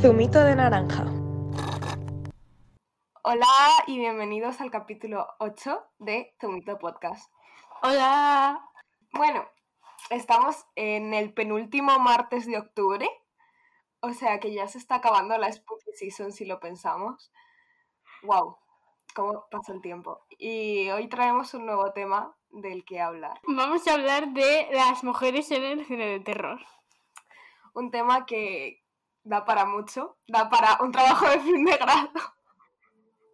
Zumito de naranja. Hola y bienvenidos al capítulo 8 de Zumito Podcast. Hola. Bueno, estamos en el penúltimo martes de octubre, o sea que ya se está acabando la Spooky Season si lo pensamos. ¡Wow! ¿Cómo pasa el tiempo? Y hoy traemos un nuevo tema del que hablar. Vamos a hablar de las mujeres en el cine de terror. Un tema que da para mucho, da para un trabajo de fin de grado.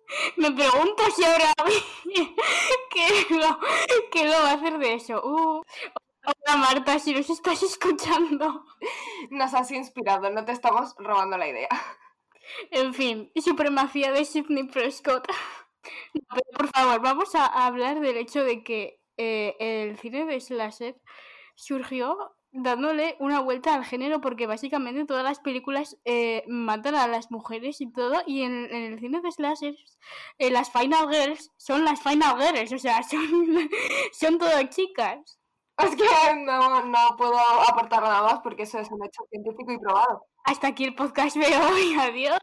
Me pregunto si ahora ¿qué lo, qué lo va a hacer de eso. Uh, hola Marta, si nos estás escuchando. Nos has inspirado, no te estamos robando la idea. En fin, supremacía de Sidney Prescott. Pero, por favor, vamos a hablar del hecho de que eh, el cine de slasher surgió dándole una vuelta al género porque básicamente todas las películas eh, matan a las mujeres y todo y en, el cine de slasher eh, las final girls son las final girls, o sea, son, son todas chicas. Es que no, no puedo aportar nada más porque eso es un hecho científico y probado. Hasta aquí el podcast veo hoy, adiós.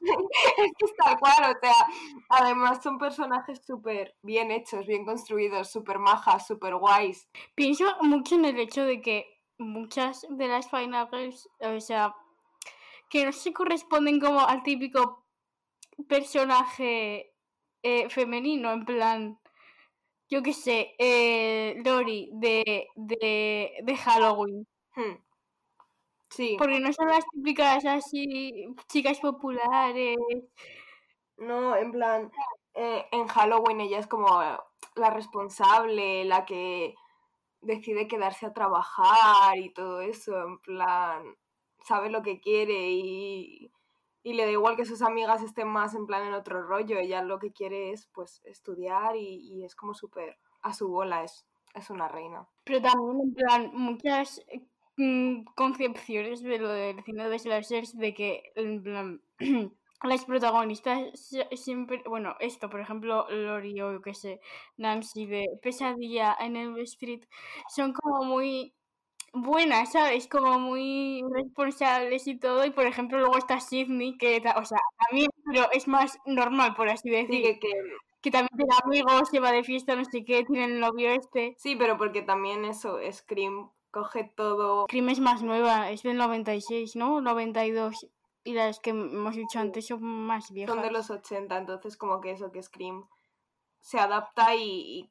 es que es tal cual, o sea, además son personajes súper bien hechos, bien construidos, súper majas, súper guays. Pienso mucho en el hecho de que muchas de las Final Girls, o sea, que no se corresponden como al típico personaje eh, femenino, en plan, yo qué sé, eh, Lori de, de, de Halloween. Hmm. Sí, Porque no son las típicas así, chicas populares. no, en plan, eh, en Halloween ella es como la responsable, la que decide quedarse a trabajar y todo eso, en plan, sabe lo que quiere y, y le da igual que sus amigas estén más en plan en otro rollo, ella lo que quiere es pues estudiar y, y es como súper a su bola, es, es una reina. Pero también, en plan, muchas concepciones de lo del cine de slashers de que, en plan, las protagonistas sie- siempre, bueno, esto, por ejemplo, Lori o yo qué sé, Nancy de Pesadilla en el Street, son como muy buenas, ¿sabes? Como muy responsables y todo, y por ejemplo luego está Sidney, que, o sea, también, pero es más normal, por así Sí, decir, que, que- que también tiene amigos, se va de fiesta, no sé qué, tiene el novio este. sí, pero porque también eso, Scream coge todo, Scream es más nueva, es del 96, ¿no? 92. Y las que hemos dicho antes son más viejas. son de los 80, entonces como que eso, que Scream se adapta y, y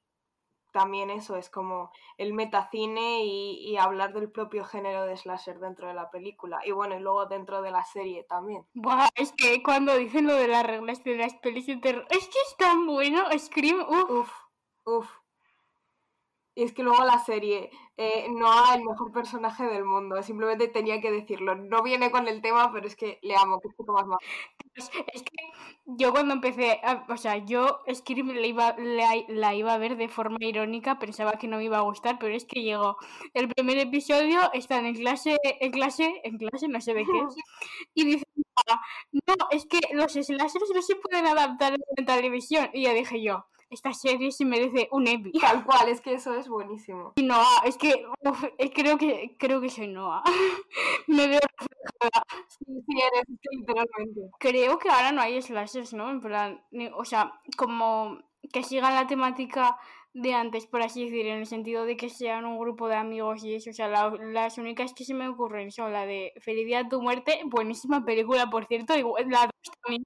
también eso es como el metacine y, y hablar del propio género de slasher dentro de la película. Y bueno, y luego dentro de la serie también. Buah, es que cuando dicen lo de las reglas de las pelis de terror, es que es tan bueno, Scream, uff. Uf, uf. Y es que luego la serie, eh, no el mejor personaje del mundo, simplemente tenía que decirlo. No viene con el tema, pero es que le amo, que es puto más majo. Es, es que yo cuando empecé, a- o sea, yo Scream la iba, la, la iba a ver de forma irónica, pensaba que no me iba a gustar, pero es que llegó el primer episodio, están en clase, en clase, en clase, no sé de qué, y dicen, "Ah, no, es que los slashers no se pueden adaptar en televisión. Y ya dije yo, esta serie se merece un Emmy. Tal cual, es que eso es buenísimo. Y Noah, es que uf, eh, creo que creo que soy Noah. Me veo reflejada. Sí, sí, eres, literalmente. Creo que ahora no hay slashers, ¿no? En plan, o sea, como que sigan la temática de antes, por así decir, en el sentido de que sean un grupo de amigos y eso. O sea, la- las únicas que se me ocurren son la de a tu muerte, buenísima película, por cierto, igual, la dos también.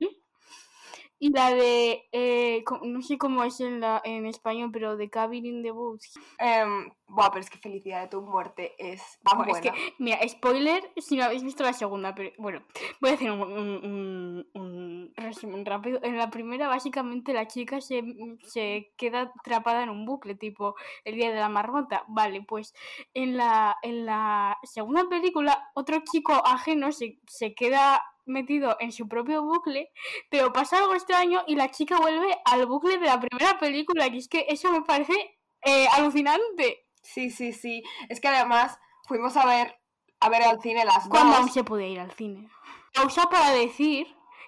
Y la de, eh, no sé cómo es en, la, en español, pero de Cabin in the Woods. Em, buah, pero es que Felicidad de tu muerte es tan es buena. que, mira, spoiler, si no habéis visto la segunda, pero bueno, voy a hacer un, un- un- un resumen rápido. En la primera, básicamente, la chica se, se queda atrapada en un bucle, tipo el día de la marmota. Vale, pues en la, en la segunda película, otro chico ajeno se, se queda metido en su propio bucle, pero pasa algo extraño y la chica vuelve al bucle de la primera película, y es que eso me parece eh, alucinante. Sí, sí, sí. Es que además fuimos a ver, a ver al cine las cuando aún se podía ir al cine. Pausa para decir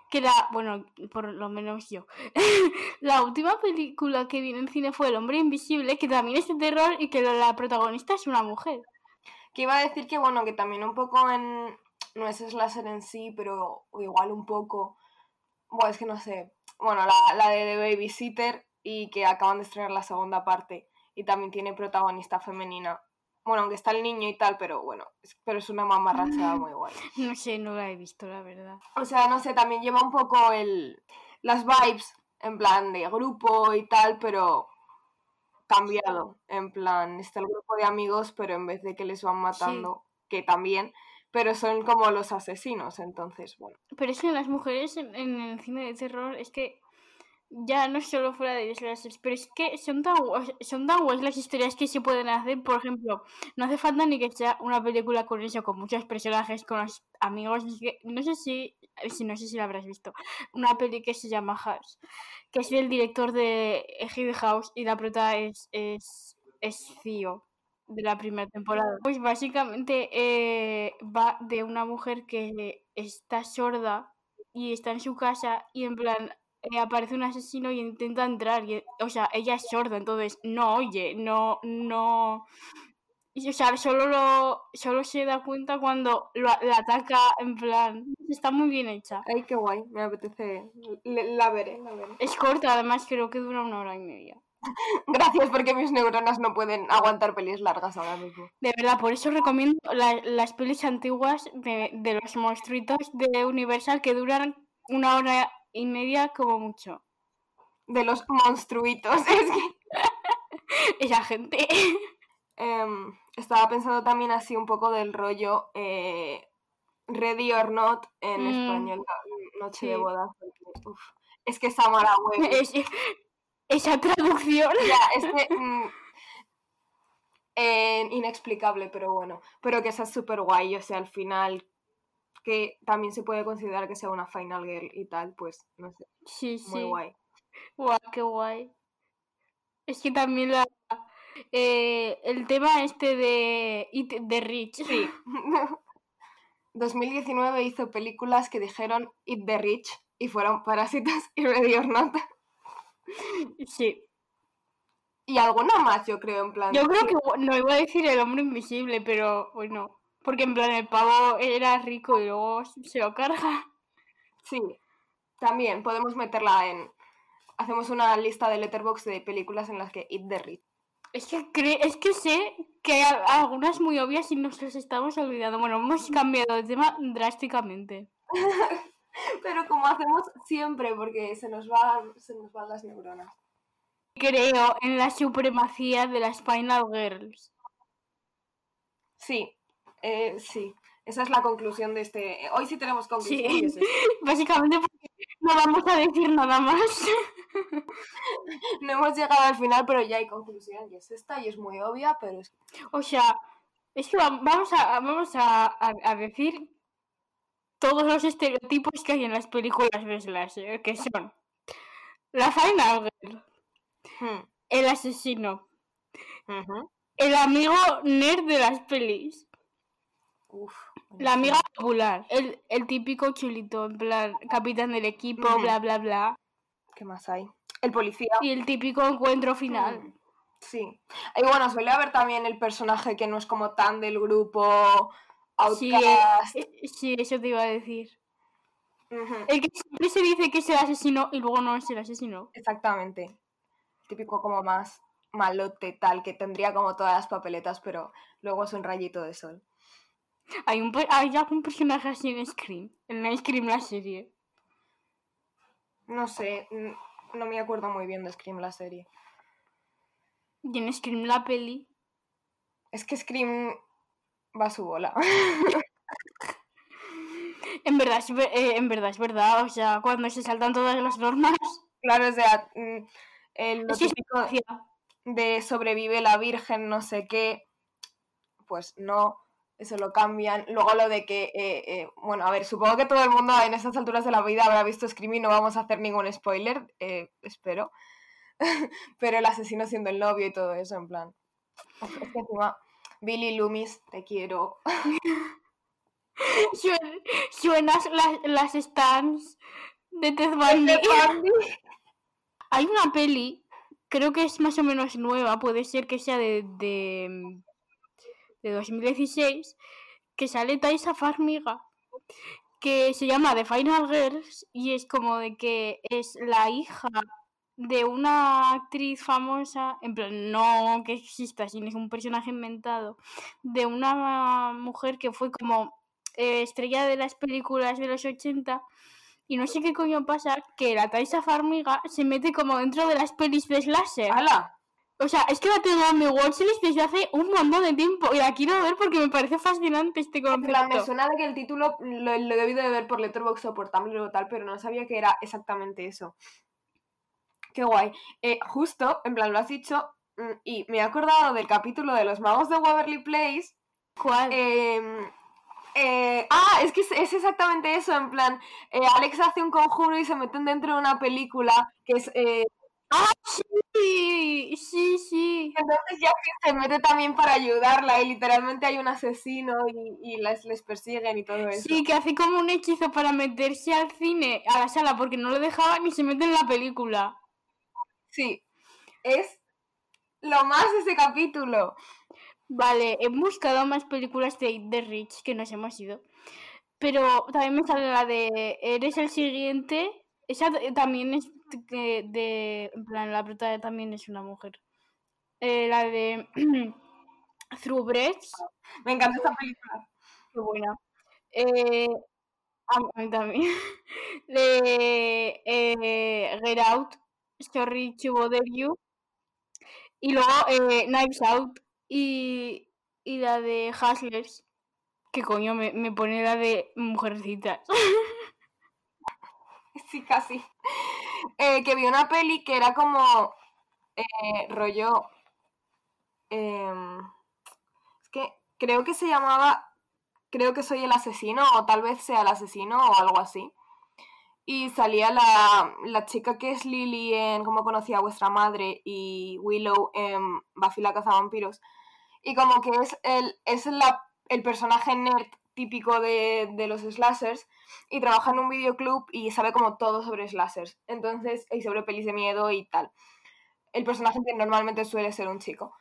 que la, bueno, por lo menos yo, la última película que vi en el cine fue El hombre invisible, que también es de terror y que la protagonista es una mujer. Que iba a decir que, bueno, que también un poco en, no es slasher en sí, pero igual un poco. Bueno, es que no sé. Bueno, la, la de The Babysitter y que acaban de estrenar la segunda parte y también tiene protagonista femenina. Bueno, aunque está el niño y tal, pero bueno, es, pero es una mamarrachada muy guay. No sé, no la he visto, la verdad. O sea, no sé, también lleva un poco el las vibes en plan de grupo y tal, pero cambiado. En plan, está el grupo de amigos, pero en vez de que les van matando, que también, pero son como los asesinos, entonces, bueno. Pero es que las mujeres en, el cine de terror es que ya no solo fuera de slashers, pero es que son tan, son tan guays las historias que se pueden hacer. Por ejemplo, no hace falta ni que sea una película con eso, con muchos personajes, con los amigos. No sé si, si, no sé si la habrás visto. Una peli que se llama House, que es del director de Hill House y la prota es, es, es Theo de la primera temporada. Pues básicamente eh, va de una mujer que está sorda y está en su casa y en plan eh, aparece un asesino y intenta entrar. Y, o sea, ella es sorda, entonces no oye, no, no. Y, o sea, solo, lo, solo se da cuenta cuando lo, la ataca, en plan. Está muy bien hecha. Ay, qué guay, me apetece. Le- la veré, la veré. Es corta, además, creo que dura una hora y media. Gracias, porque mis neuronas no pueden aguantar pelis largas ahora mismo. De verdad, por eso recomiendo la- las pelis antiguas de, de los monstruitos de Universal que duran una hora y media como mucho. De los monstruitos. Es que Esa gente. Em, estaba pensando también así un poco del rollo eh, Ready or Not en Mm, español, no- Noche de bodas. uf, es que Samara Es- esa traducción. ya, es que mm, eh, inexplicable, pero bueno, pero que esa es súper guay, o sea, al final que también se puede considerar que sea una final girl y tal, pues no sé, Sí, muy sí. guay. Guau, qué guay. Es que también la eh, el tema este de It the Rich. Sí. 2019 hizo películas que dijeron Eat the Rich y fueron Parásitos y Ready or Not. Sí. Y alguna más, yo creo, en plan. Yo creo que no iba a decir el hombre invisible, pero bueno, porque en plan el pavo era rico y luego se lo carga. Sí. También podemos meterla en. Hacemos una lista de letterbox de películas en las que Eat the Rich. Es que cre- es que sé que hay algunas muy obvias y nos las estamos olvidando. Bueno, hemos cambiado de tema drásticamente. Pero como hacemos siempre, porque se nos, va, se nos van las neuronas. Creo en la supremacía de las Final Girls. Sí, eh, sí. Esa es la conclusión de este. Hoy sí tenemos conclusión. Sí. es. Básicamente porque no vamos a decir nada más. No hemos llegado al final, pero ya hay conclusión. Y es esta, y es muy obvia, pero es. O sea, es que va- vamos a, vamos a, a- a decir todos los estereotipos que hay en las películas de Slasher, que son la Final Girl, Hmm, el asesino, el amigo nerd de las pelis, Uf, la amiga popular, el, el típico chulito, en plan, capitán del equipo, bla, bla, bla, ¿Qué más hay? El policía. y el típico encuentro final. Mm, Sí. Y bueno, suele haber también el personaje que no es como tan del grupo. Sí, Outcast. eh, sí, eso te iba a decir. Ujú, El que siempre se dice que es el asesino y luego no es el asesino. Exactamente. Típico como más malote, tal, que tendría como todas las papeletas, pero luego es un rayito de sol. Hay, un, hay algún personaje así en Scream, en Scream la serie. No sé, no me acuerdo muy bien de Scream la serie. Y en Scream la peli. Es que Scream va a su bola. En verdad, es, eh, en verdad, es verdad. O sea, cuando se saltan todas las normas. claro, o sea, mm, el, típico gracia. de sobrevive la virgen, no sé qué, pues no, eso lo cambian. Luego lo de que, eh, eh, bueno, a ver, supongo que todo el mundo en estas alturas de la vida habrá visto Scream y no vamos a hacer ningún spoiler, eh, espero. Pero el asesino siendo el novio y todo eso, en plan. Es que encima, Billy Loomis, te quiero. Suen- Suenas las, las stands de Ted Bundy. Hay una peli, creo que es más o menos nueva, puede ser que sea de, de, de 2016, que sale Taisa Farmiga. que se llama The Final Girls y es como de que es la hija de una actriz famosa, en plan, no que exista, sino es un personaje inventado, de una mujer que fue como eh, estrella de las películas de los 80 y no sé qué coño pasa, que la Taisa Farmiga se mete como dentro de las pelis de slasher. ¡Hala! O sea, es que la tengo en mi watchlist desde hace un montón de tiempo y la quiero ver porque me parece fascinante este En plan, me concepto. suena de que el título lo, lo he debido de ver por Letterboxd o por Tumblr o tal, pero no sabía que era exactamente eso. Qué guay. Eh, justo, en plan, lo has dicho, mm, y me he acordado del capítulo de los magos de Waverly Place. ¿Cuál? em, eh, ah, es que es, es exactamente eso, en plan, eh, Alex hace un conjuro y se meten dentro de una película que es... eh, Sí, sí, sí. entonces ya que se mete también para ayudarla y literalmente hay un asesino y, y les, les persiguen y todo eso. Sí, que hace como un hechizo para meterse al cine, a la sala, porque no lo dejaban y se mete en la película. Sí, es lo más de ese capítulo. Vale, he buscado más películas de The Rich que nos hemos ido. Pero también me sale la de Eres el siguiente. Esa también es de, de- En plan, la prota también es una mujer. Eh, la de Through Breaths. Me encanta esta película. Qué buena. Eh, a mí también. De eh, Get Out, Sorry to Bother You. Y luego eh, Knives Out y, y la de Hustlers. Que coño me, me pone la de Mujercitas. Sí, casi. Eh, que vi una peli que era como eh, rollo. em, es que creo que se llamaba. Creo que soy el asesino, o tal vez sea el asesino, o algo así. Y salía la, la chica que es Lily en Cómo conocía a vuestra madre y Willow en Buffy la cazavampiros. Y como que es el, es la, el personaje nerd típico de, de los slashers y trabaja en un videoclub y sabe como todo sobre slashers. Entonces, y sobre pelis de miedo y tal. El personaje que normalmente suele ser un chico.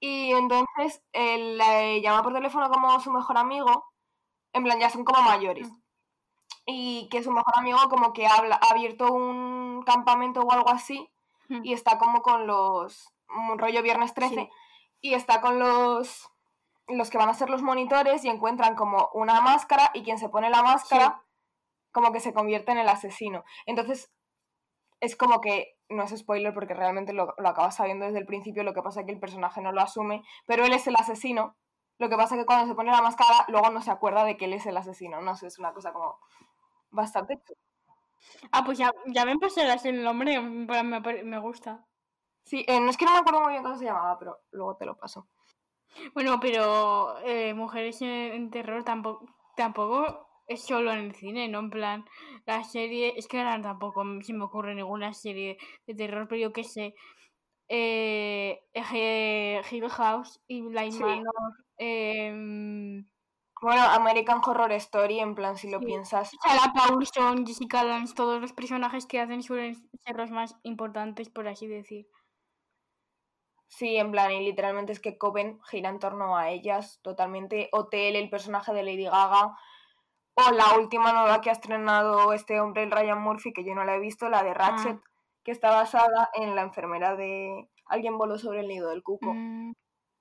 Y entonces él le llama por teléfono como su mejor amigo. En plan, ya son como mayores. Y que su mejor amigo como que habla, ha abierto un campamento o algo así. Mm. Y está como con los... Un rollo viernes 13. Sí. Y está con los... Los que van a ser los monitores y encuentran como una máscara y quien se pone la máscara como que se convierte en el asesino. Entonces, es como que, no es spoiler porque realmente lo, lo acabas sabiendo desde el principio, lo que pasa es que el personaje no lo asume, pero él es el asesino. Lo que pasa es que cuando se pone la máscara, luego no se acuerda de que él es el asesino. No sé, es una cosa como bastante... Ah, pues ya, ya me pasarás el nombre, en plan, me, me gusta. Sí, eh, no es que no me acuerdo muy bien cómo se llamaba, pero luego te lo paso. Bueno, pero eh, mujeres en, en terror tampoco, tampoco es solo en el cine, ¿no? En plan, la serie, es que ahora tampoco se me ocurre ninguna serie de terror, pero yo qué sé. Eh, eh, Hill House y Blind Sí. Manor, em, Bueno, American Horror Story, en plan, si lo Sí. piensas... Sarah Paulson, Jessica Lange, todos los personajes que hacen suelen ser los más importantes, por así decir. Sí, en plan, y literalmente es que Coven gira en torno a ellas totalmente. Hotel, el personaje de Lady Gaga. O la última nueva que ha estrenado este hombre, el Ryan Murphy, que yo no la he visto, la de Ratchet, que está basada en la enfermera de Alguien voló sobre el nido del cuco. Mm,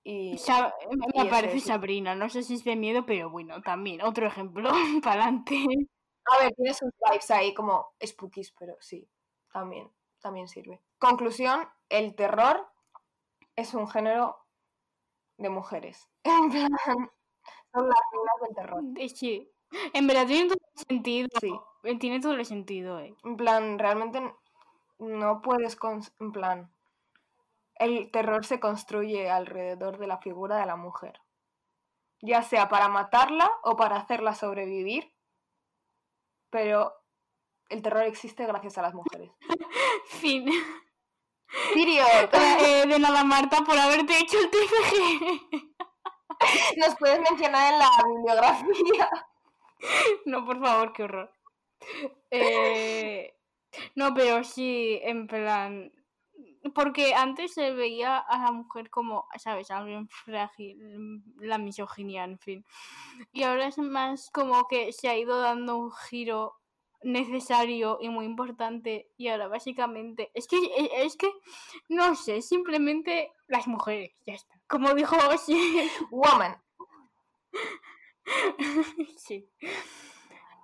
Y Sa- me y ese parece es- Sabrina, no sé si es de miedo, pero bueno, también, otro ejemplo, para adelante. a ver, tiene sus vibes ahí como spookies, pero sí, también, también sirve. Conclusión, el terror es un género de mujeres. En plan, son las reinas del terror. Eh, Sí, en verdad tiene todo el sentido. Sí. eh, Tiene todo el sentido, eh. En plan, realmente no puedes, en plan, el terror se construye alrededor de la figura de la mujer. Ya sea para matarla o para hacerla sobrevivir, pero el terror existe gracias a las mujeres. Fin. Period. Eh, de nada, Marta, por haberte hecho el TFG. Nos puedes mencionar en la bibliografía. No, por favor, qué horror. Eh, no, pero sí, en plan. Porque antes se veía a la mujer como, ¿sabes? Alguien frágil, la misoginia, en fin. Y ahora es más como que se ha ido dando un giro necesario y muy importante y ahora básicamente es que es que no sé simplemente las mujeres ya está como dijo sí. woman sí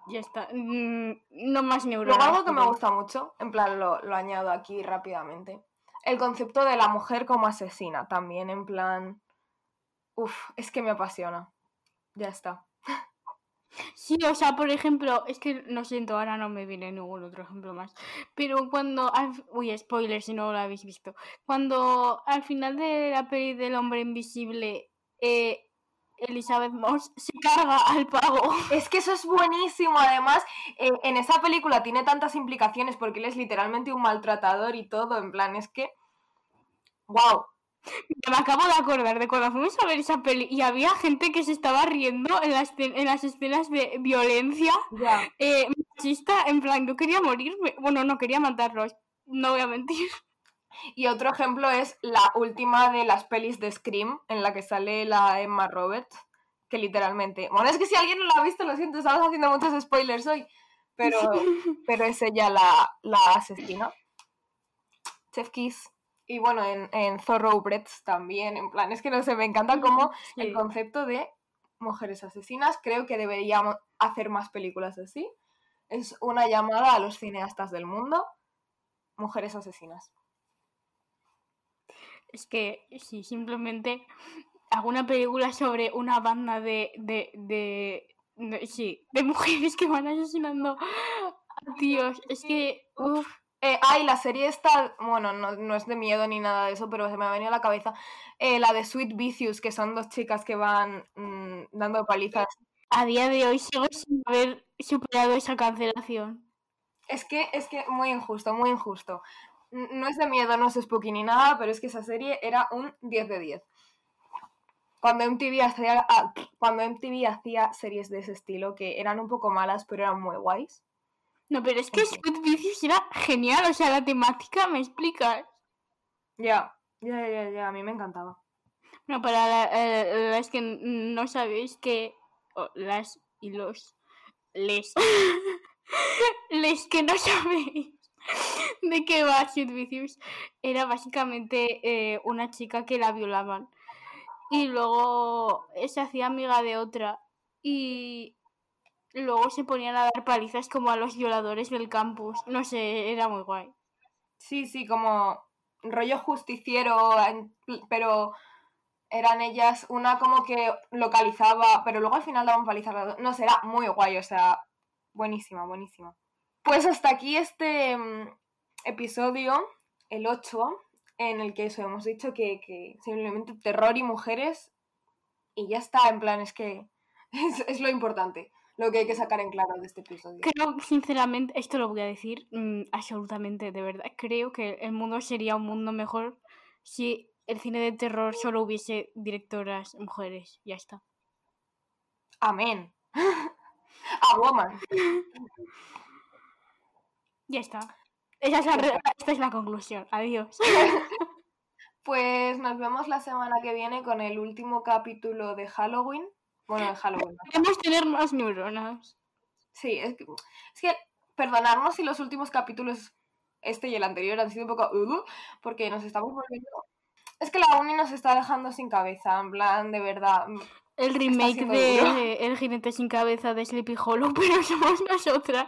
ya está mm, no más neuronas algo que me gusta mucho en plan lo, lo añado aquí rápidamente el concepto de la mujer como asesina también en plan Uf, es que me apasiona ya está Sí, o sea, por ejemplo, es que no siento, ahora no me viene ningún otro ejemplo más. Pero cuando. Uy, spoiler si no lo habéis visto. Cuando al final de la peli del hombre invisible. Eh, Elizabeth Moss se carga al pavo. Es que eso es buenísimo. Además, eh, en esa película tiene tantas implicaciones porque él es literalmente un maltratador y todo. En plan, es que. ¡Wow! Me acabo de acordar de cuando fuimos a ver esa peli y había gente que se estaba riendo en las, en las escenas de violencia eh, machista, en plan, yo quería morirme, bueno, no quería matarlos, no voy a mentir. Y otro ejemplo es la última de las pelis de Scream, en la que sale la Emma Roberts, que literalmente... Bueno, es que si alguien no la ha visto, lo siento, estamos haciendo muchos spoilers hoy, pero, pero es ella la, la asesina. Chef Kiss. Y bueno, en, en Thoroughbreds también, en plan, es que no sé, me encanta como el concepto de mujeres asesinas. Creo que deberíamos hacer más películas así. Es una llamada a los cineastas del mundo. Mujeres asesinas. Es que sí, simplemente alguna película sobre una banda de, de, de, sí, de mujeres que van asesinando a tíos. Es que, uff, eh, ay, la serie está, bueno, no, es de miedo ni nada de eso, pero se me ha venido a la cabeza eh, la de Sweet Vicious, que son dos chicas que van mm, dando palizas. A día de hoy sigo sin haber superado esa cancelación. Es que, es que muy injusto, muy injusto. No es de miedo, no es spooky ni nada, pero es que esa serie era un 10 de 10. Cuando MTV hacía, ah, cuando MTV hacía series de ese estilo, que eran un poco malas, pero eran muy guays, no, pero es que Sweet Vicious era genial, o sea, la temática, ¿me explicas? Ya, ya, ya, ya, a mí me encantaba. No, para eh, las que no sabéis que las y los les les que no sabéis de qué va Sweet Vicious era básicamente eh, una chica que la violaban y luego se hacía amiga de otra y luego se ponían a dar palizas como a los violadores del campus. No sé, era muy guay. Sí, sí, como rollo justiciero, pero eran ellas una como que localizaba, pero luego al final daban palizas. No sé, era muy guay, o sea, buenísima, buenísima. Pues hasta aquí este mm, episodio, el 8, en el que eso hemos dicho que, que simplemente terror y mujeres y ya está, en plan, es que es lo importante lo que hay que sacar en claro de este episodio. Creo, sinceramente, esto lo voy a decir mm, absolutamente de verdad. Creo que el mundo sería un mundo mejor si el cine de terror solo hubiese directoras mujeres. Ya está. Amén. A woman. Ya está. Esa es la, esta es la conclusión. Adiós. Pues nos vemos la semana que viene con el último capítulo de Halloween. Bueno, de Halloween. Queremos tener más neuronas. Sí, es que, es que perdonarnos si los últimos capítulos, este y el anterior, han sido un poco... Uh, porque nos estamos volviendo... Es que la uni nos está dejando sin cabeza, en plan, de verdad. Mm, el remake de El jinete sin cabeza de Sleepy Hollow, pero somos nosotras.